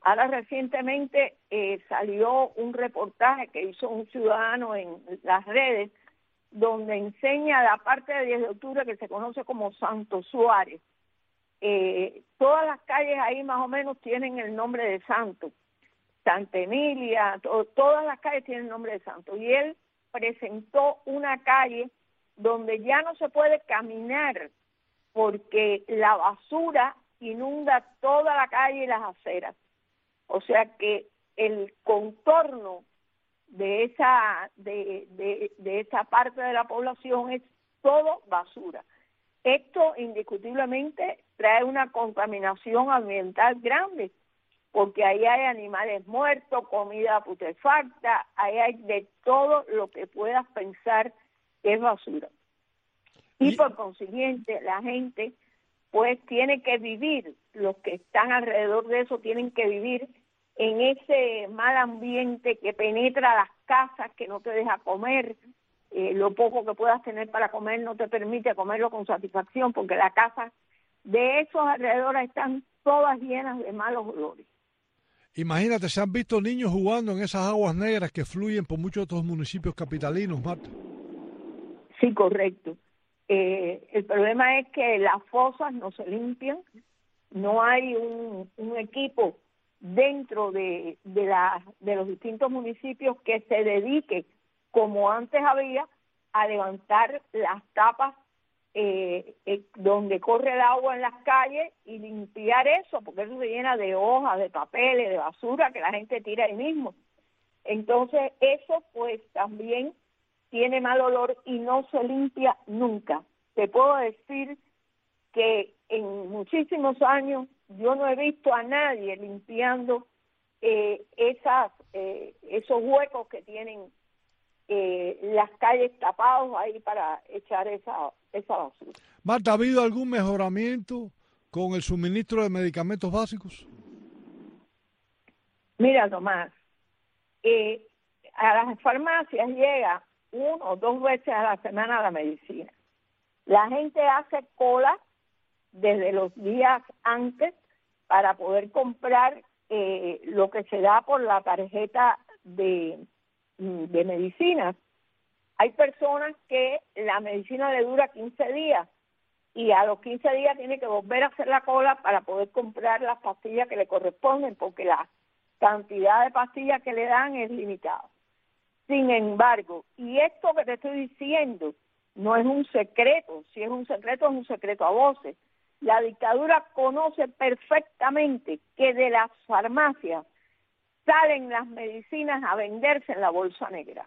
Ahora recientemente eh, salió un reportaje que hizo un ciudadano en las redes donde enseña la parte de 10 de octubre que se conoce como Santo Suárez. Eh, todas las calles ahí más o menos tienen el nombre de santo. Santa Emilia, todas las calles tienen el nombre de santo. Y él presentó una calle donde ya no se puede caminar porque la basura inunda toda la calle y las aceras. O sea que el contorno de esa, de, de, esa parte de la población es todo basura. Esto indiscutiblemente trae una contaminación ambiental grande, porque ahí hay animales muertos, comida putrefacta, ahí hay de todo lo que puedas pensar es basura. Y por consiguiente, la gente pues tiene que vivir, los que están alrededor de eso tienen que vivir en ese mal ambiente que penetra las casas, que no te deja comer, eh, lo poco que puedas tener para comer no te permite comerlo con satisfacción, porque la casa de esos alrededores están todas llenas de malos olores. Imagínate, se han visto niños jugando en esas aguas negras que fluyen por muchos otros municipios capitalinos, Marta. Sí, correcto. Eh, el problema es que las fosas no se limpian, no hay un, un equipo dentro de, de, de los distintos municipios que se dedique, como antes había, a levantar las tapas eh, eh, donde corre el agua en las calles y limpiar eso, porque eso se llena de hojas, de papeles, de basura que la gente tira ahí mismo. Entonces, eso pues también tiene mal olor y no se limpia nunca. Te puedo decir que en muchísimos años yo no he visto a nadie limpiando eh, esas eh, esos huecos que tienen eh, las calles tapados ahí para echar esa esa basura. Marta, ¿ha habido algún mejoramiento con el suministro de medicamentos básicos? Mira, Tomás, eh, a las farmacias llega uno o dos veces a la semana la medicina. La gente hace cola desde los días antes para poder comprar eh, lo que se da por la tarjeta de, mm, de medicinas. Hay personas que la medicina le dura 15 días y a los 15 días tiene que volver a hacer la cola para poder comprar las pastillas que le corresponden porque la cantidad de pastillas que le dan es limitada. Sin embargo, y esto que te estoy diciendo no es un secreto, si es un secreto es un secreto a voces, la dictadura conoce perfectamente que de las farmacias salen las medicinas a venderse en la bolsa negra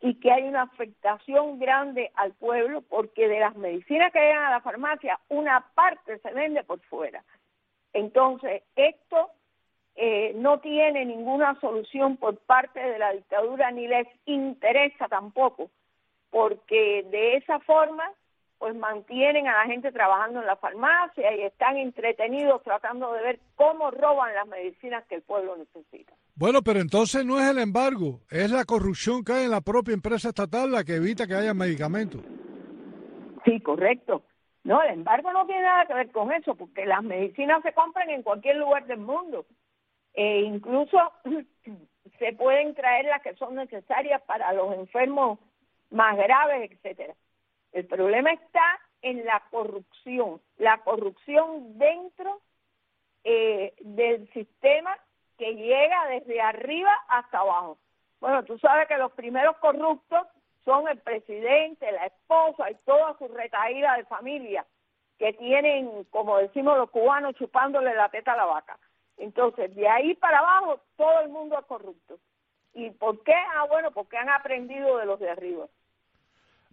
y que hay una afectación grande al pueblo porque de las medicinas que llegan a la farmacia una parte se vende por fuera. Entonces, esto eh, no tiene ninguna solución por parte de la dictadura ni les interesa tampoco, porque de esa forma pues mantienen a la gente trabajando en la farmacia y están entretenidos tratando de ver cómo roban las medicinas que el pueblo necesita. Bueno, pero entonces no es el embargo, es la corrupción que hay en la propia empresa estatal la que evita que haya medicamentos. Sí, correcto. No, el embargo no tiene nada que ver con eso, porque las medicinas se compran en cualquier lugar del mundo. E incluso se pueden traer las que son necesarias para los enfermos más graves, etcétera. El problema está en la corrupción, la corrupción dentro eh, del sistema que llega desde arriba hasta abajo. Bueno, tú sabes que los primeros corruptos son el presidente, la esposa y toda su retaída de familia, que tienen, como decimos los cubanos, chupándole la teta a la vaca. Entonces, de ahí para abajo, todo el mundo es corrupto. ¿Y por qué? Ah, bueno, porque han aprendido de los de arriba.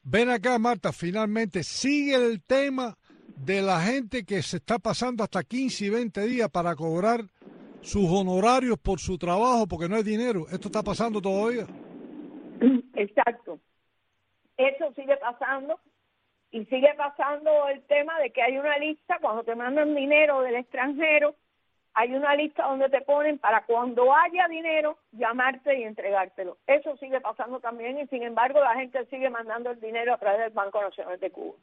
Ven acá, Marta, finalmente sigue el tema de la gente que se está pasando hasta 15 y 20 días para cobrar sus honorarios por su trabajo porque no hay dinero. ¿Esto está pasando todavía? Exacto. Eso sigue pasando y sigue pasando el tema de que hay una lista cuando te mandan dinero del extranjero hay una lista donde te ponen para cuando haya dinero llamarte y entregártelo. Eso sigue pasando también y sin embargo la gente sigue mandando el dinero a través del Banco Nacional de Cuba.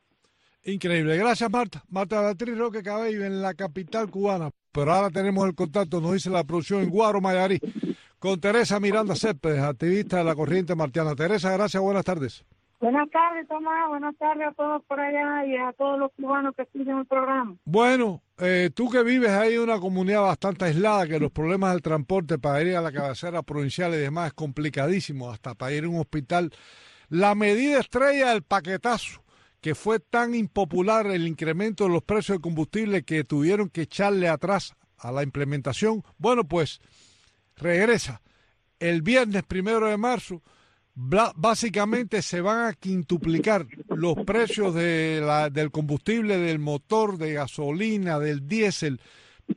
Increíble. Gracias Marta. Marta Beatriz Roque Cabello en la capital cubana. Pero ahora tenemos el contacto, nos dice la producción en Guaro, Mayarí, con Teresa Miranda Céspedes, activista de la corriente martiana. Teresa, gracias, buenas tardes. Buenas tardes, Tomás. Buenas tardes a todos por allá y a todos los cubanos que escuchan el programa. Bueno, eh, tú que vives ahí en una comunidad bastante aislada, que los problemas del transporte para ir a la cabecera provincial y demás es complicadísimo, hasta para ir a un hospital. La medida estrella del paquetazo, que fue tan impopular el incremento de los precios de combustible que tuvieron que echarle atrás a la implementación, bueno, pues regresa. El viernes primero de marzo básicamente se van a quintuplicar los precios de la, del combustible, del motor, de gasolina, del diésel,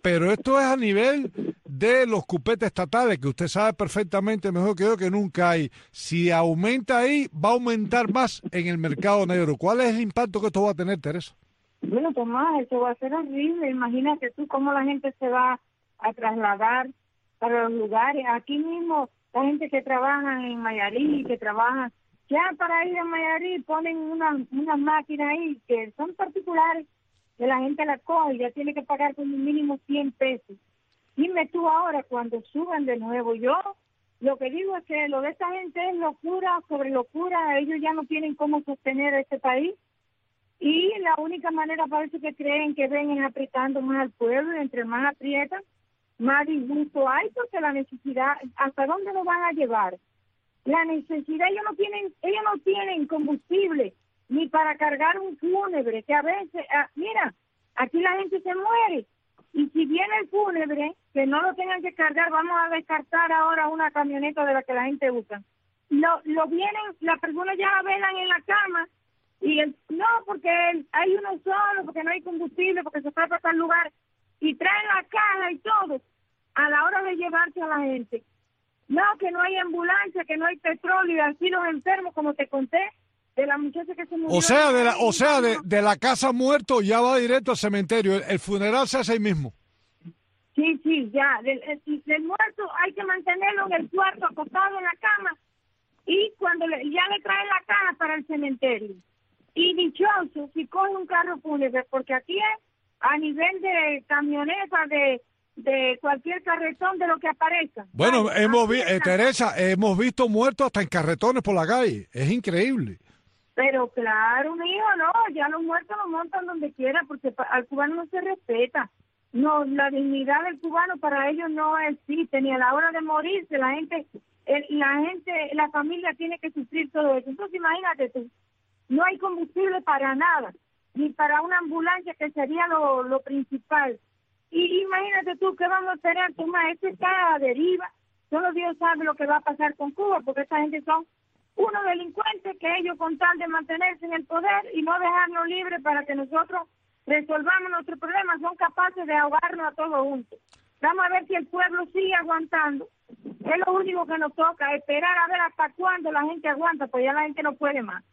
pero esto es a nivel de los cupetes estatales, que usted sabe perfectamente mejor que yo que nunca hay. Si aumenta ahí, va a aumentar más en el mercado negro. ¿Cuál es el impacto que esto va a tener, Teresa? Bueno, Tomás, eso va a ser horrible. Imagínate tú cómo la gente se va a trasladar para los lugares. Aquí mismo, la gente que trabaja en Mayarí, que trabaja, ya para ir a Mayarí ponen unas una máquinas ahí que son particulares, que la gente la coge y ya tiene que pagar como mínimo 100 pesos. Dime tú ahora, cuando suban de nuevo, yo lo que digo es que lo de esta gente es locura sobre locura, ellos ya no tienen cómo sostener a este país y la única manera parece que creen que ven es apretando más al pueblo entre más aprietan, más disgusto hay porque la necesidad, ¿hasta dónde lo van a llevar? La necesidad, ellos no tienen, ellos no tienen combustible ni para cargar un fúnebre, que a veces, ah, mira, aquí la gente se muere y si viene el fúnebre, que no lo tengan que cargar, vamos a descartar ahora una camioneta de la que la gente usa. Lo, lo vienen, las personas ya la velan en la cama y no, porque hay uno solo, porque no hay combustible, porque se para tal lugar y traen la caja y todo a la hora de llevarse a la gente. No, que no hay ambulancia, que no hay petróleo, y así los enfermos, como te conté, de la muchacha que se murió. O sea, de la, o sea, de, de la casa muerto ya va directo al cementerio. El, el funeral se hace ahí mismo. Sí, sí, ya. Del, del, muerto hay que mantenerlo en el cuarto, acostado en la cama, y cuando le, ya le traen la caja para el cementerio. Y dichoso si coge un carro fúnebre, porque aquí es a nivel de camioneta, de, de cualquier carretón, de lo que aparezca. Bueno, hemos visto, eh, Teresa, hemos visto muertos hasta en carretones por la calle. Es increíble. Pero claro, mío, no, ya los muertos los montan donde quiera porque al cubano no se respeta. No, la dignidad del cubano para ellos no existe, ni a la hora de morirse la gente, la gente, la familia tiene que sufrir todo eso. Entonces imagínate tú, no hay combustible para nada, ni para una ambulancia que sería lo, lo principal. Y imagínate tú, ¿qué vamos a esperar? Toma, esto está a deriva. Solo Dios sabe lo que va a pasar con Cuba, porque esta gente son unos delincuentes que ellos con tal de mantenerse en el poder y no dejarnos libres para que nosotros resolvamos nuestros problemas, son capaces de ahogarnos a todos juntos. Vamos a ver si el pueblo sigue aguantando. Es lo único que nos toca, esperar a ver hasta cuándo la gente aguanta, pues ya la gente no puede más.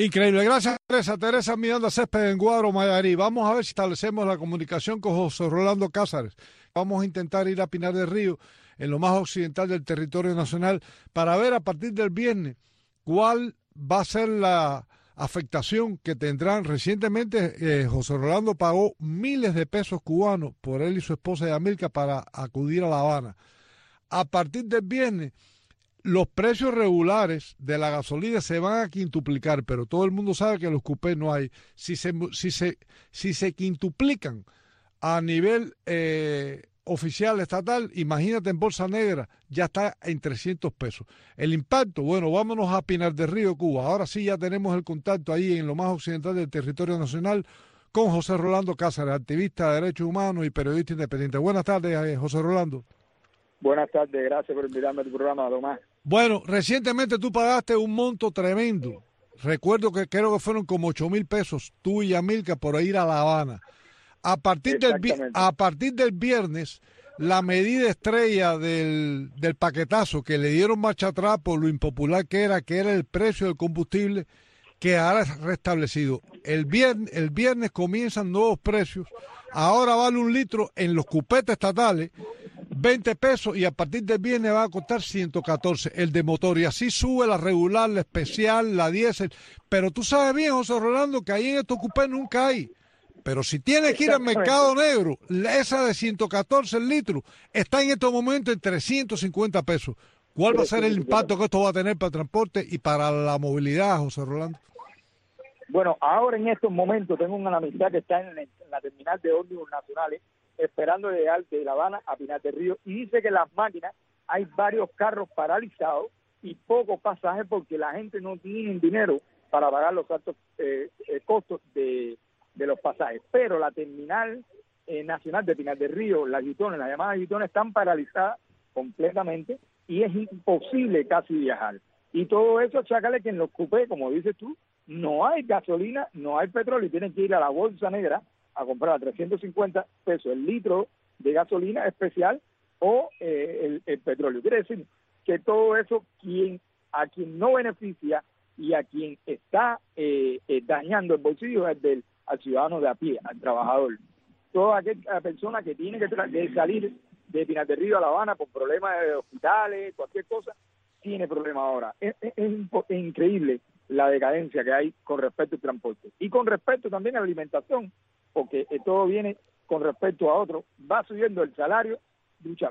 Increíble. Gracias, Teresa. Teresa Miranda Césped en Guadro, Mayarí. Vamos a ver si establecemos la comunicación con José Rolando Cázares. Vamos a intentar ir a Pinar del Río, en lo más occidental del territorio nacional, para ver a partir del viernes cuál va a ser la afectación que tendrán. Recientemente eh, José Rolando pagó miles de pesos cubanos por él y su esposa Yamilca para acudir a La Habana. A partir del viernes, los precios regulares de la gasolina se van a quintuplicar, pero todo el mundo sabe que los cupés no hay. Si se, si se, si se quintuplican a nivel eh, oficial estatal, imagínate en Bolsa Negra, ya está en 300 pesos. El impacto, bueno, vámonos a Pinar del Río, Cuba. Ahora sí ya tenemos el contacto ahí en lo más occidental del territorio nacional con José Rolando Cáceres, activista de derechos humanos y periodista independiente. Buenas tardes, eh, José Rolando. Buenas tardes, gracias por invitarme a tu programa, Tomás. Bueno, recientemente tú pagaste un monto tremendo. Recuerdo que creo que fueron como 8 mil pesos, tú y Amilca, por ir a La Habana. A partir, del, a partir del viernes, la medida estrella del, del paquetazo que le dieron marcha atrás por lo impopular que era, que era el precio del combustible, que ahora es restablecido. El viernes, el viernes comienzan nuevos precios. Ahora vale un litro en los cupetes estatales 20 pesos y a partir del viernes va a costar 114 el de motor y así sube la regular, la especial, la diésel. Pero tú sabes bien, José Rolando, que ahí en estos cupés nunca hay. Pero si tienes que ir al mercado negro, esa de 114 litros está en estos momentos en 350 pesos. ¿Cuál va a ser el impacto que esto va a tener para el transporte y para la movilidad, José Rolando? Bueno, ahora en estos momentos tengo una amistad que está en la terminal de ómnibus nacionales esperando llegar de La Habana a Pinar del Río y dice que las máquinas hay varios carros paralizados y pocos pasajes porque la gente no tiene dinero para pagar los altos eh, eh, costos de, los pasajes. Pero la terminal eh, nacional de Pinar del Río, las Guitones, las llamadas Guitones, están paralizadas completamente y es imposible casi viajar. Y todo eso, chácale que en los cupés, como dices tú, no hay gasolina, no hay petróleo y tienen que ir a la bolsa negra a comprar a 350 pesos el litro de gasolina especial o el, el, petróleo. Quiere decir que todo eso quien a quien no beneficia y a quien está eh, eh, dañando el bolsillo es del al ciudadano de a pie, al trabajador. Toda aquella persona que tiene que, salir de Pinar del Río a La Habana por problemas de hospitales, cualquier cosa, tiene problema ahora. Es, increíble la decadencia que hay con respecto al transporte. Y con respecto también a la alimentación, porque eh, todo viene con respecto a otro, va subiendo el salario,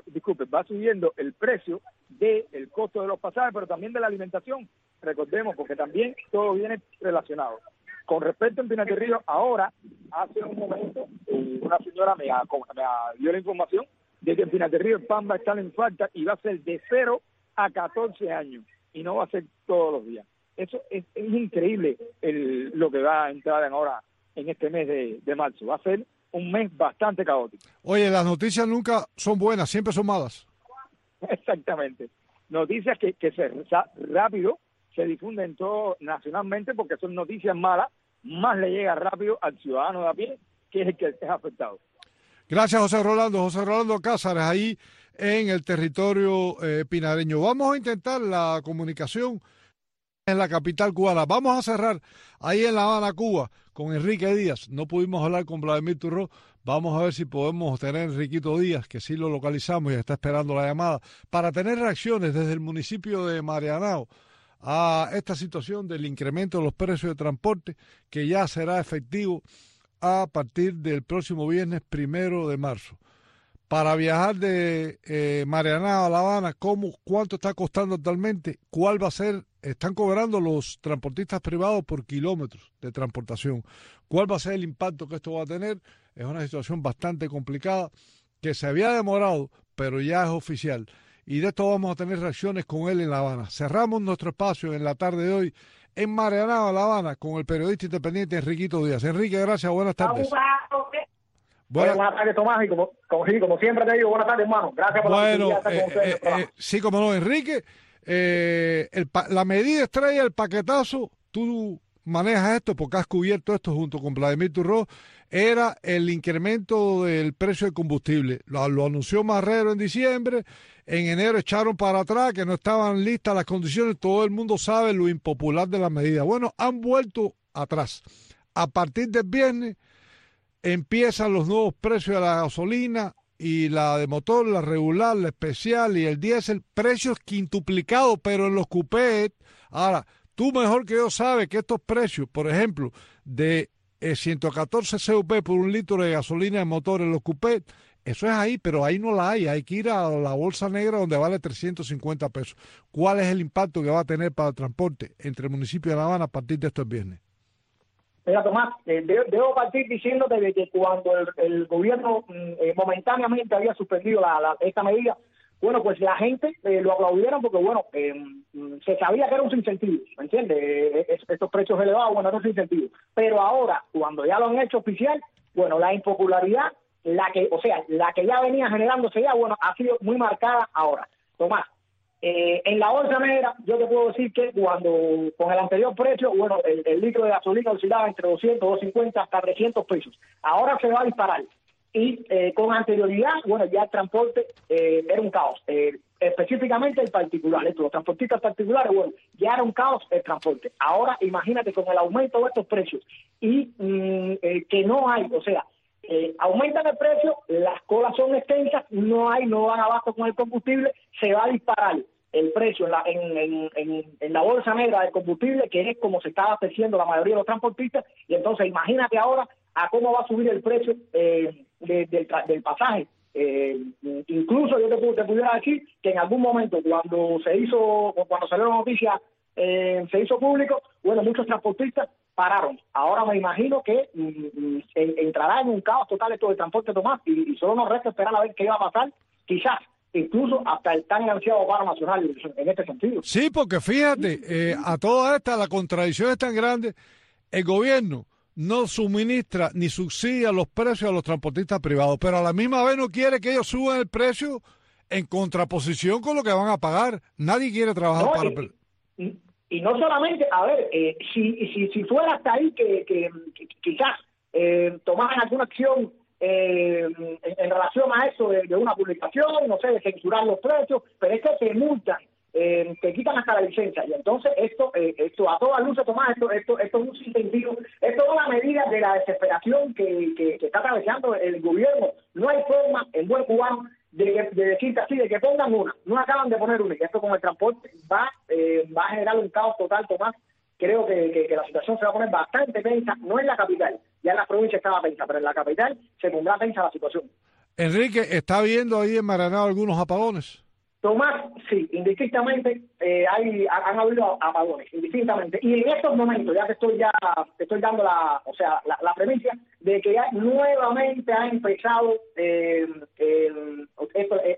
disculpe, va subiendo el precio del costo de los pasajes, pero también de la alimentación, recordemos, porque también todo viene relacionado. Con respecto a Pinar del Río, ahora, hace un momento, eh, una señora me, dio la información de que en Río el pan va a estar en falta y va a ser de 0 a 14 años y no va a ser todos los días. Eso es, increíble el, lo que va a entrar en ahora en este mes de, de marzo. Va a ser un mes bastante caótico. Oye, las noticias nunca son buenas, siempre son malas. Exactamente. Noticias que, que se rápido se difunden todo nacionalmente porque son noticias malas más le llega rápido al ciudadano de a pie, que es el que es afectado. Gracias, José Rolando. José Rolando Cázares, ahí en el territorio eh, pinareño. Vamos a intentar la comunicación en la capital cubana. Vamos a cerrar ahí en La Habana, Cuba, con Enrique Díaz. No pudimos hablar con Vladimir Turro. Vamos a ver si podemos tener a Enriquito Díaz, que sí lo localizamos y está esperando la llamada, para tener reacciones desde el municipio de Marianao a esta situación del incremento de los precios de transporte que ya será efectivo a partir del próximo viernes primero de marzo. Para viajar de eh, Mariana a La Habana, ¿cómo, ¿cuánto está costando actualmente? ¿Cuál va a ser? Están cobrando los transportistas privados por kilómetros de transportación. ¿Cuál va a ser el impacto que esto va a tener? Es una situación bastante complicada que se había demorado, pero ya es oficial y de esto vamos a tener reacciones con él en La Habana. Cerramos nuestro espacio en la tarde de hoy en Marianao, La Habana, con el periodista independiente Enriquito Díaz. Enrique, gracias, buenas tardes. Buenas, tardes, Tomás, y como, como, siempre te digo, buenas tardes, hermano. Gracias por bueno, la eh, eh, eh, Sí, como no, Enrique, el, la medida estrella, el paquetazo, tú manejas esto porque has cubierto esto junto con Vladimir Turro, era el incremento del precio del combustible. Lo, lo anunció Marrero en diciembre, en enero echaron para atrás, que no estaban listas las condiciones, todo el mundo sabe lo impopular de la medida. Bueno, han vuelto atrás. A partir del viernes empiezan los nuevos precios de la gasolina y la de motor, la regular, la especial y el diésel, precios quintuplicados, pero en los cupés. Ahora, tú mejor que yo sabes que estos precios, por ejemplo, de 114 eh, CUP por un litro de gasolina de motor en los cupés, eso es ahí, pero ahí no la hay. Hay que ir a la bolsa negra donde vale 350 pesos. ¿Cuál es el impacto que va a tener para el transporte entre el municipio de La Habana a partir de estos viernes? Mira, Tomás, eh, debo partir diciéndote que cuando el, gobierno mm, eh, momentáneamente había suspendido esta medida, bueno, pues la gente eh, lo aplaudieron porque, bueno, mm, se sabía que era un incentivo, ¿me entiendes? estos precios elevados, bueno, era un incentivo. Pero ahora, cuando ya lo han hecho oficial, bueno, la impopularidad la que, o sea, la que ya venía generándose ya, bueno, ha sido muy marcada ahora. Tomás, eh, en la bolsa negra, yo te puedo decir que cuando con el anterior precio, bueno, el, litro de gasolina oscilaba entre 200, 250 hasta 300 pesos. Ahora se va a disparar. Y eh, con anterioridad, bueno, ya el transporte eh, era un caos. específicamente el particular, los transportistas particulares, bueno, ya era un caos el transporte. Ahora imagínate con el aumento de estos precios y mm, que no hay, o sea, eh, aumentan el precio, las colas son extensas, no hay, no van abajo con el combustible, se va a disparar el precio en la, en, en, en, la bolsa negra del combustible, que es como se está abasteciendo la mayoría de los transportistas, y entonces imagínate ahora a cómo va a subir el precio eh, del, pasaje. Eh, incluso yo te, te, pudiera decir que en algún momento cuando se hizo, cuando salió la noticia, eh, se hizo público, bueno, muchos transportistas pararon. Ahora me imagino que mm, mm, entrará en un caos total esto de transporte Tomás y, solo nos resta esperar a ver qué va a pasar, quizás incluso hasta el tan ansiado paro nacional en este sentido. Sí, porque fíjate, eh, a toda esta la contradicción es tan grande, el gobierno no suministra ni subsidia los precios a los transportistas privados, pero a la misma vez no quiere que ellos suban el precio en contraposición con lo que van a pagar. Nadie quiere trabajar para y no solamente, a ver, eh, si, si, si fuera hasta ahí que, que, quizás eh, tomaran alguna acción eh, en, relación a eso de, una publicación, no sé, de censurar los precios, pero es que te multan, eh, te quitan hasta la licencia. Y entonces esto, eh, esto a todas luces, Tomás, esto, esto, esto es un sinsentido, es toda la medida de la desesperación que, que, está atravesando el gobierno. No hay forma, en buen cubano, de, de decirte así, de que pongan una, no acaban de poner una, y esto con el transporte va, eh, va a generar un caos total, Tomás, creo que, que, la situación se va a poner bastante tensa, no en la capital, ya en la provincia estaba tensa, pero en la capital se pondrá tensa la situación. Enrique, ¿está viendo ahí en Maranao algunos apagones? Tomás, sí, indistintamente eh, hay, han habido apagones, indistintamente. Y en estos momentos, ya que estoy ya, estoy dando la, o sea, la, la premisa de que ya nuevamente ha empezado eh, el,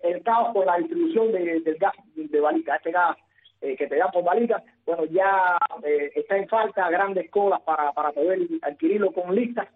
el, caos por la distribución del gas de balita, este gas eh, que te dan por balita, bueno, ya eh, está en falta grandes colas para, para poder adquirirlo con listas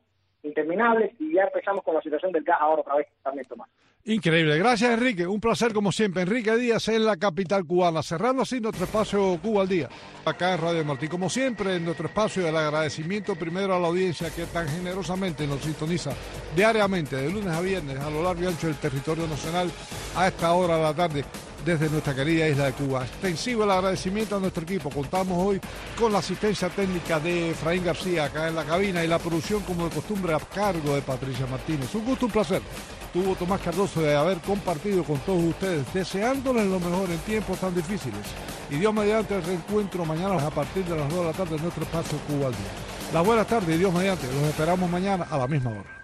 interminables y ya empezamos con la situación del gas ahora otra vez también, Tomás. Increíble. Gracias, Enrique. Un placer, como siempre. Enrique Díaz en la capital cubana, cerrando así nuestro espacio Cuba al Día, acá en Radio Martí. Como siempre, en nuestro espacio, el agradecimiento primero a la audiencia que tan generosamente nos sintoniza diariamente, de lunes a viernes, a lo largo y ancho del territorio nacional, a esta hora de la tarde desde nuestra querida isla de Cuba. Extensivo el agradecimiento a nuestro equipo. Contamos hoy con la asistencia técnica de Efraín García acá en la cabina y la producción como de costumbre a cargo de Patricia Martínez. Un gusto, un placer. Tuvo Tomás Cardoso de haber compartido con todos ustedes, deseándoles lo mejor en tiempos tan difíciles. Y Dios mediante el reencuentro mañana a partir de las 2 de la tarde en nuestro espacio Cuba al Día. Las buenas tardes y Dios mediante. Los esperamos mañana a la misma hora.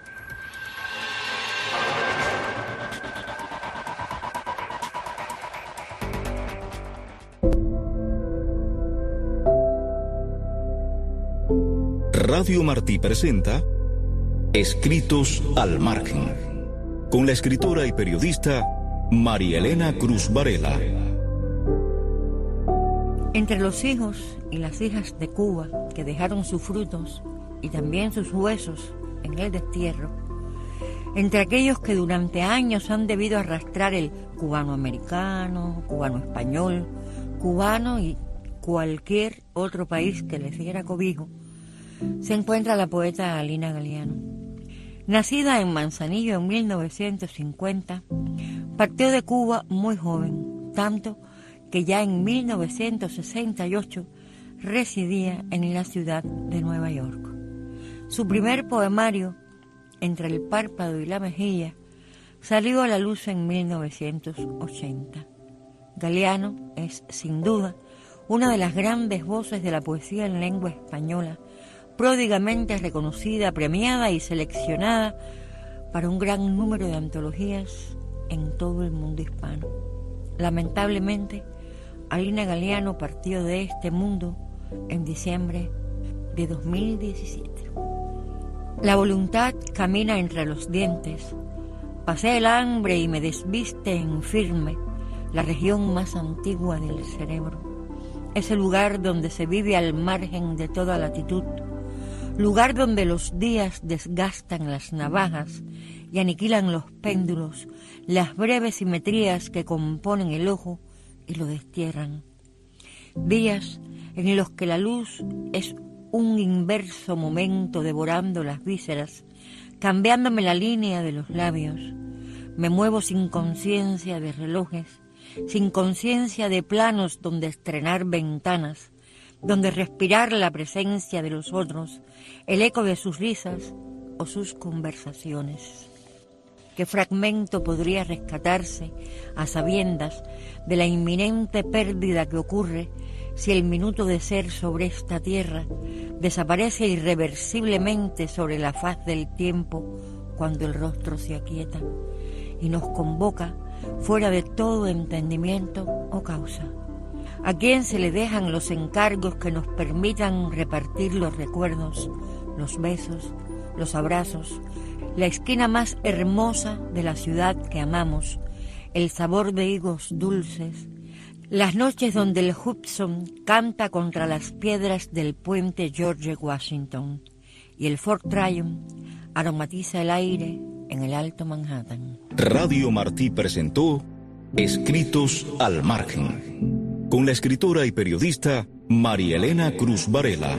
Radio Martí presenta Escritos al Margen, con la escritora y periodista María Elena Cruz Varela. Entre los hijos y las hijas de Cuba que dejaron sus frutos y también sus huesos en el destierro, entre aquellos que durante años han debido arrastrar el cubano americano, cubano español, cubano y cualquier otro país que les diera cobijo, se encuentra la poeta Alina Galeano. Nacida en Manzanillo en 1950, partió de Cuba muy joven, tanto que ya en 1968 residía en la ciudad de Nueva York. Su primer poemario, Entre el párpado y la mejilla, salió a la luz en 1980. Galeano es, sin duda, una de las grandes voces de la poesía en lengua española pródigamente reconocida, premiada y seleccionada para un gran número de antologías en todo el mundo hispano. Lamentablemente, Alina Galeano partió de este mundo en diciembre de 2017. La voluntad camina entre los dientes, pasé el hambre y me desviste en firme la región más antigua del cerebro. Es el lugar donde se vive al margen de toda latitud lugar donde los días desgastan las navajas y aniquilan los péndulos, las breves simetrías que componen el ojo y lo destierran. Días en los que la luz es un inverso momento devorando las vísceras, cambiándome la línea de los labios. Me muevo sin conciencia de relojes, sin conciencia de planos donde estrenar ventanas, donde respirar la presencia de los otros, el eco de sus risas o sus conversaciones. ¿Qué fragmento podría rescatarse a sabiendas de la inminente pérdida que ocurre si el minuto de ser sobre esta tierra desaparece irreversiblemente sobre la faz del tiempo cuando el rostro se aquieta y nos convoca fuera de todo entendimiento o causa? ¿A quién se le dejan los encargos que nos permitan repartir los recuerdos, los besos, los abrazos, la esquina más hermosa de la ciudad que amamos, el sabor de higos dulces, las noches donde el Hudson canta contra las piedras del puente George Washington y el Fort Tryon aromatiza el aire en el Alto Manhattan. Radio Martí presentó Escritos al Margen con la escritora y periodista María Elena Cruz Varela.